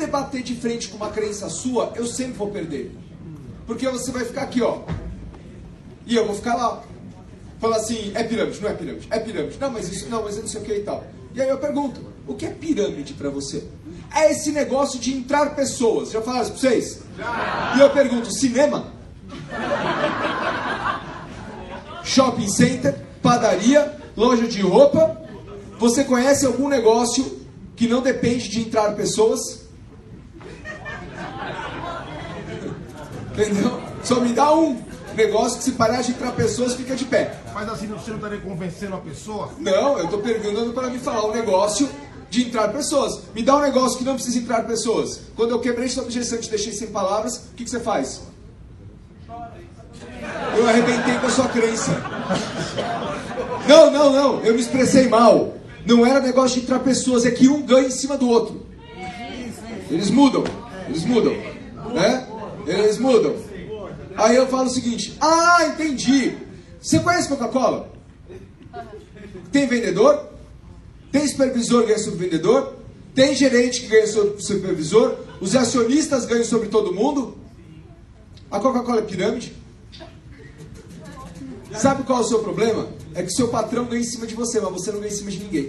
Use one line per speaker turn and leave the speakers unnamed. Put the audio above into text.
debater de frente com uma crença sua, eu sempre vou perder. Porque você vai ficar aqui, ó. E eu vou ficar lá. Falar assim, é pirâmide, não é pirâmide, é pirâmide. Não, mas isso não, mas eu não sei o que e tal. E aí eu pergunto, o que é pirâmide para você? É esse negócio de entrar pessoas. Já falaram isso pra vocês? Já. E eu pergunto, cinema? Shopping center, padaria, loja de roupa. Você conhece algum negócio que não depende de entrar pessoas? Entendeu? Só me dá um negócio que se parar de entrar pessoas fica de pé.
Mas assim você não estaria convencendo a pessoa?
Não, eu estou perguntando para me falar um negócio de entrar pessoas. Me dá um negócio que não precisa entrar pessoas. Quando eu quebrei sua objeção e te deixei sem palavras, o que, que você faz? Eu arrebentei com a sua crença. Não, não, não. Eu me expressei mal. Não era negócio de entrar pessoas, é que um ganha em cima do outro. Eles mudam. Eles mudam. Né? Eles mudam. Aí eu falo o seguinte: Ah, entendi. Você conhece Coca-Cola? Tem vendedor? Tem supervisor que ganha sobre vendedor? Tem gerente que ganha sobre supervisor? Os acionistas ganham sobre todo mundo? A Coca-Cola é pirâmide? Sabe qual é o seu problema? É que seu patrão ganha em cima de você, mas você não ganha em cima de ninguém.